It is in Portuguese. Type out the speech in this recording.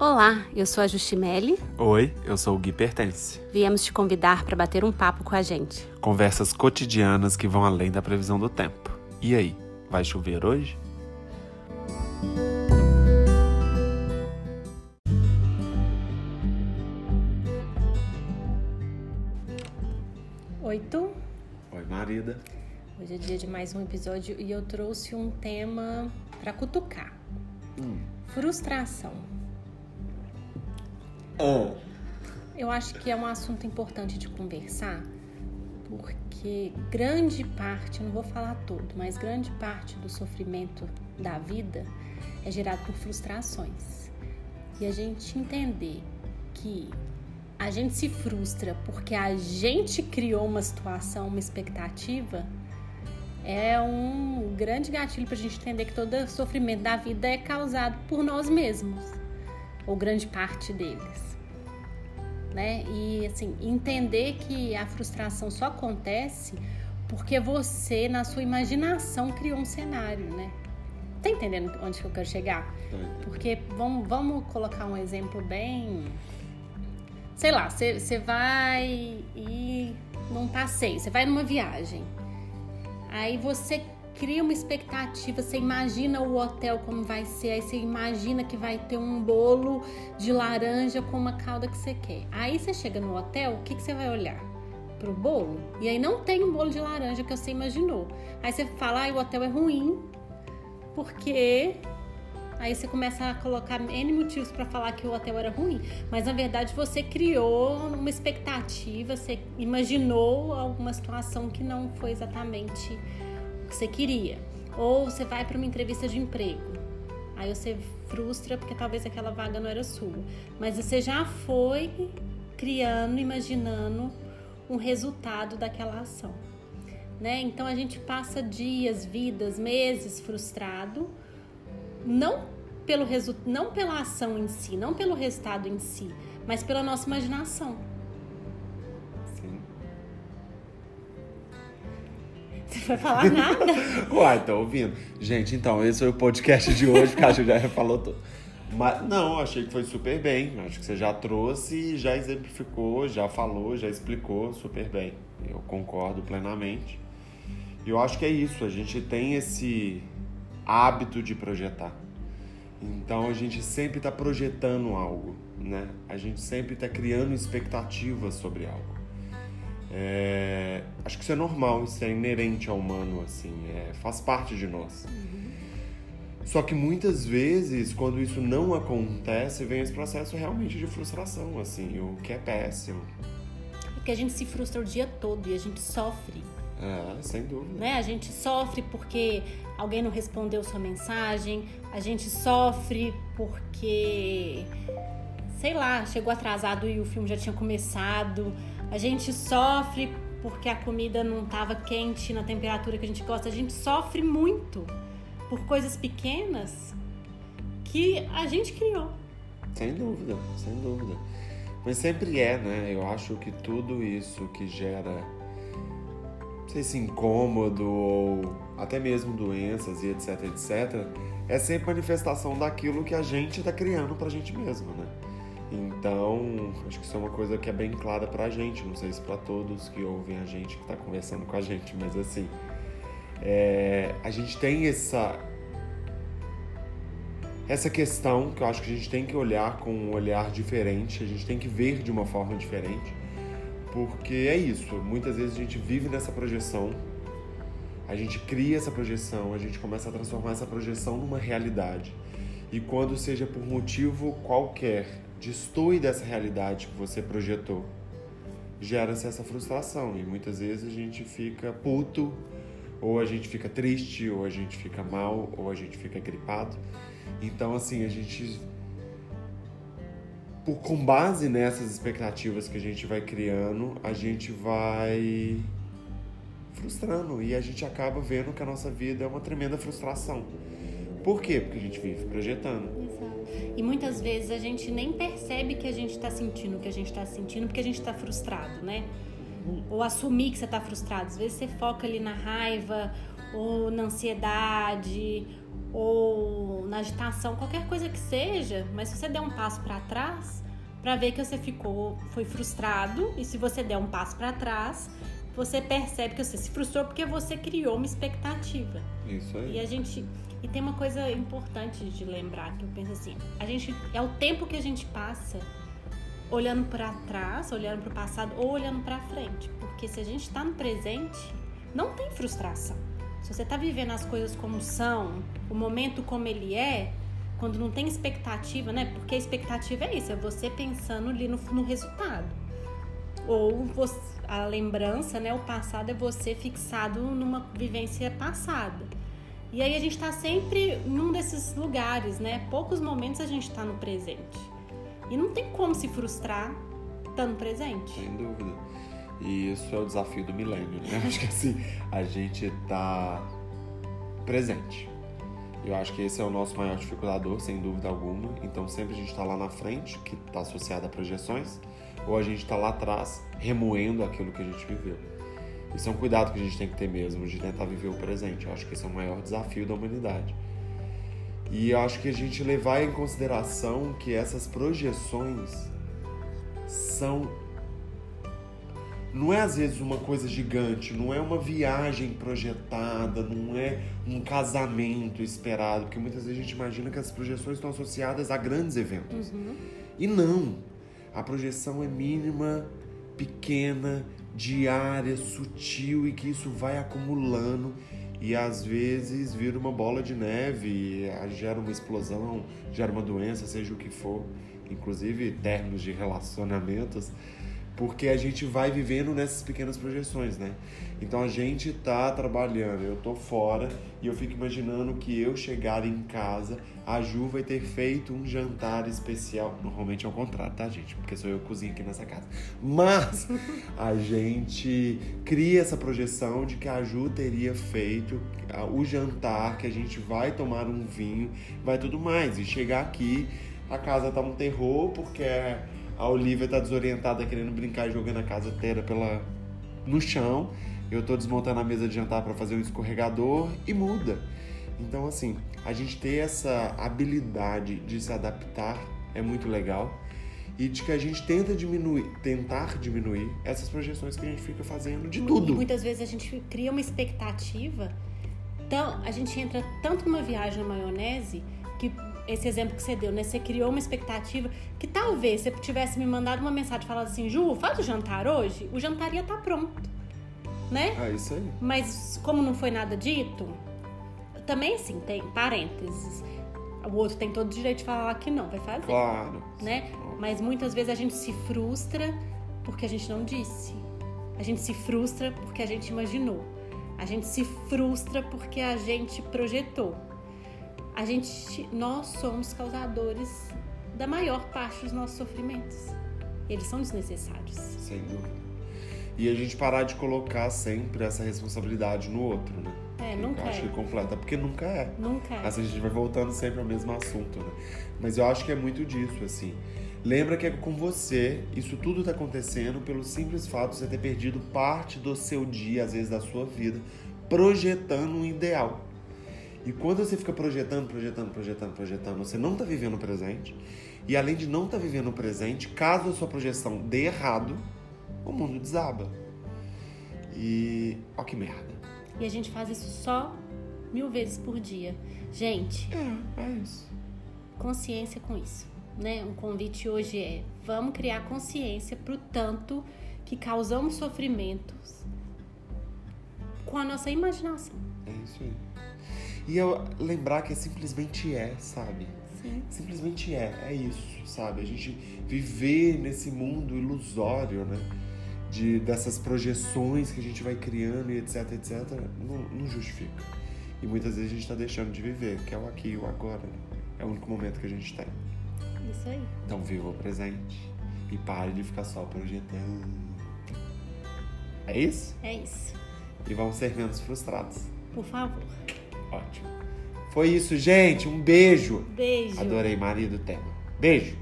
Olá, eu sou a Justimelli. Oi, eu sou o Gui Pertence. Viemos te convidar para bater um papo com a gente. Conversas cotidianas que vão além da previsão do tempo. E aí, vai chover hoje? Oi, tu? Oi, marida. Hoje é dia de mais um episódio e eu trouxe um tema para cutucar. Hum. Frustração. Oh. Eu acho que é um assunto importante de conversar, porque grande parte, não vou falar todo, mas grande parte do sofrimento da vida é gerado por frustrações. E a gente entender que a gente se frustra porque a gente criou uma situação, uma expectativa, é um grande gatilho para a gente entender que todo sofrimento da vida é causado por nós mesmos, ou grande parte deles. Né? E assim, entender que a frustração só acontece porque você, na sua imaginação, criou um cenário, né? Tá entendendo onde que eu quero chegar? Porque vamos, vamos colocar um exemplo bem. Sei lá, você vai ir num passeio, você vai numa viagem. Aí você cria uma expectativa, você imagina o hotel como vai ser, aí você imagina que vai ter um bolo de laranja com uma calda que você quer. Aí você chega no hotel, o que, que você vai olhar? Pro bolo? E aí não tem um bolo de laranja que você imaginou. Aí você fala, ah, o hotel é ruim, porque Aí você começa a colocar N motivos para falar que o hotel era ruim. Mas na verdade você criou uma expectativa, você imaginou alguma situação que não foi exatamente que você queria. Ou você vai para uma entrevista de emprego. Aí você frustra porque talvez aquela vaga não era sua. Mas você já foi criando, imaginando um resultado daquela ação. Né? Então a gente passa dias, vidas, meses frustrado não pelo não pela ação em si, não pelo resultado em si, mas pela nossa imaginação. Você vai falar nada? Uai, tô ouvindo. Gente, então, esse foi o podcast de hoje, porque a gente já falou tudo. Mas não, achei que foi super bem. Acho que você já trouxe, já exemplificou, já falou, já explicou super bem. Eu concordo plenamente. E eu acho que é isso, a gente tem esse hábito de projetar. Então a gente sempre está projetando algo, né? A gente sempre está criando expectativas sobre algo. É... Acho que isso é normal, isso é inerente ao humano, assim, é... faz parte de nós. Uhum. Só que muitas vezes, quando isso não acontece, vem esse processo realmente de frustração, assim, o que é péssimo. Porque a gente se frustra o dia todo e a gente sofre. É, sem dúvida. Né? A gente sofre porque alguém não respondeu sua mensagem, a gente sofre porque, sei lá, chegou atrasado e o filme já tinha começado, a gente sofre porque a comida não estava quente na temperatura que a gente gosta, a gente sofre muito por coisas pequenas que a gente criou. Sem dúvida, sem dúvida. Mas sempre é, né? Eu acho que tudo isso que gera sei se incômodo ou até mesmo doenças e etc, etc, é sempre manifestação daquilo que a gente está criando para a gente mesmo, né? Então, acho que isso é uma coisa que é bem clara para a gente, não sei se para todos que ouvem a gente, que está conversando com a gente, mas assim, é, a gente tem essa essa questão que eu acho que a gente tem que olhar com um olhar diferente, a gente tem que ver de uma forma diferente. Porque é isso, muitas vezes a gente vive nessa projeção, a gente cria essa projeção, a gente começa a transformar essa projeção numa realidade. E quando seja por motivo qualquer, destoe dessa realidade que você projetou, gera-se essa frustração. E muitas vezes a gente fica puto, ou a gente fica triste, ou a gente fica mal, ou a gente fica gripado. Então, assim, a gente por, com base nessas expectativas que a gente vai criando, a gente vai frustrando e a gente acaba vendo que a nossa vida é uma tremenda frustração. Por quê? Porque a gente vive projetando. Exato. E muitas vezes a gente nem percebe que a gente está sentindo o que a gente está sentindo porque a gente está frustrado, né? Ou assumir que você está frustrado. Às vezes você foca ali na raiva, ou na ansiedade, ou na agitação, qualquer coisa que seja, mas se você der um passo para trás, para ver que você ficou, foi frustrado, e se você der um passo para trás, você percebe que você se frustrou porque você criou uma expectativa. Isso aí. E a gente e tem uma coisa importante de lembrar que eu penso assim, a gente é o tempo que a gente passa olhando para trás, olhando para o passado ou olhando para frente, porque se a gente está no presente, não tem frustração. Se você está vivendo as coisas como são, o momento como ele é, quando não tem expectativa, né? Porque a expectativa é isso, é você pensando ali no, no resultado. Ou você, a lembrança, né? O passado é você fixado numa vivência passada. E aí a gente está sempre num desses lugares, né? Poucos momentos a gente está no presente. E não tem como se frustrar estando presente. Sem dúvida. E isso é o desafio do milênio, né? Acho que assim, a gente tá presente. Eu acho que esse é o nosso maior dificultador, sem dúvida alguma. Então sempre a gente está lá na frente, que está associado a projeções, ou a gente está lá atrás, remoendo aquilo que a gente viveu. Isso é um cuidado que a gente tem que ter mesmo, de tentar viver o presente. Eu acho que esse é o maior desafio da humanidade. E eu acho que a gente levar em consideração que essas projeções são não é às vezes uma coisa gigante, não é uma viagem projetada, não é um casamento esperado, porque muitas vezes a gente imagina que as projeções estão associadas a grandes eventos. Uhum. E não. A projeção é mínima, pequena, diária, sutil e que isso vai acumulando e às vezes vira uma bola de neve, gera uma explosão, gera uma doença, seja o que for, inclusive termos de relacionamentos porque a gente vai vivendo nessas pequenas projeções, né? Então a gente tá trabalhando, eu tô fora e eu fico imaginando que eu chegar em casa, a Ju vai ter feito um jantar especial. Normalmente é o contrário, tá, gente? Porque sou eu que cozinho aqui nessa casa. Mas a gente cria essa projeção de que a Ju teria feito o jantar, que a gente vai tomar um vinho, vai tudo mais. E chegar aqui, a casa tá um terror, porque é a Olivia tá desorientada querendo brincar jogando a casa inteira pela no chão. Eu tô desmontando a mesa de jantar para fazer um escorregador e muda. Então assim, a gente ter essa habilidade de se adaptar é muito legal e de que a gente tenta diminuir, tentar diminuir essas projeções que a gente fica fazendo de tudo. E muitas vezes a gente cria uma expectativa, então a gente entra tanto numa viagem na maionese que esse exemplo que você deu, né? Você criou uma expectativa que talvez você tivesse me mandado uma mensagem falando assim, Ju, faz o jantar hoje, o jantar ia estar tá pronto, né? É isso aí. Mas como não foi nada dito, também assim, tem parênteses. O outro tem todo o direito de falar que não, vai fazer. Claro. Né? Mas muitas vezes a gente se frustra porque a gente não disse. A gente se frustra porque a gente imaginou. A gente se frustra porque a gente projetou a gente, nós somos causadores da maior parte dos nossos sofrimentos. Eles são desnecessários. Sem dúvida. E a gente parar de colocar sempre essa responsabilidade no outro, né? É, nunca eu acho é. que completa, porque nunca é. Nunca é. Assim, a gente vai voltando sempre ao mesmo assunto, né? Mas eu acho que é muito disso, assim. Lembra que é com você, isso tudo tá acontecendo pelo simples fato de você ter perdido parte do seu dia, às vezes da sua vida, projetando um ideal. E quando você fica projetando, projetando, projetando, projetando, você não está vivendo o presente. E além de não estar tá vivendo o presente, caso a sua projeção dê errado, o mundo desaba. E ó que merda. E a gente faz isso só mil vezes por dia. Gente. É, é isso. Consciência com isso. Né? Um convite hoje é: vamos criar consciência pro tanto que causamos sofrimentos com a nossa imaginação. É isso aí. E eu lembrar que simplesmente é, sabe? Sim. Simplesmente é, é isso, sabe? A gente viver nesse mundo ilusório, né? De, dessas projeções que a gente vai criando e etc, etc, não, não justifica. E muitas vezes a gente está deixando de viver, que é o aqui e o agora. Né? É o único momento que a gente tem. Isso aí. Então viva o presente e pare de ficar só projetando. É isso? É isso. E vamos ser menos frustrados. Por favor. Ótimo. Foi isso, gente. Um beijo. Beijo. Adorei marido tema. Beijo.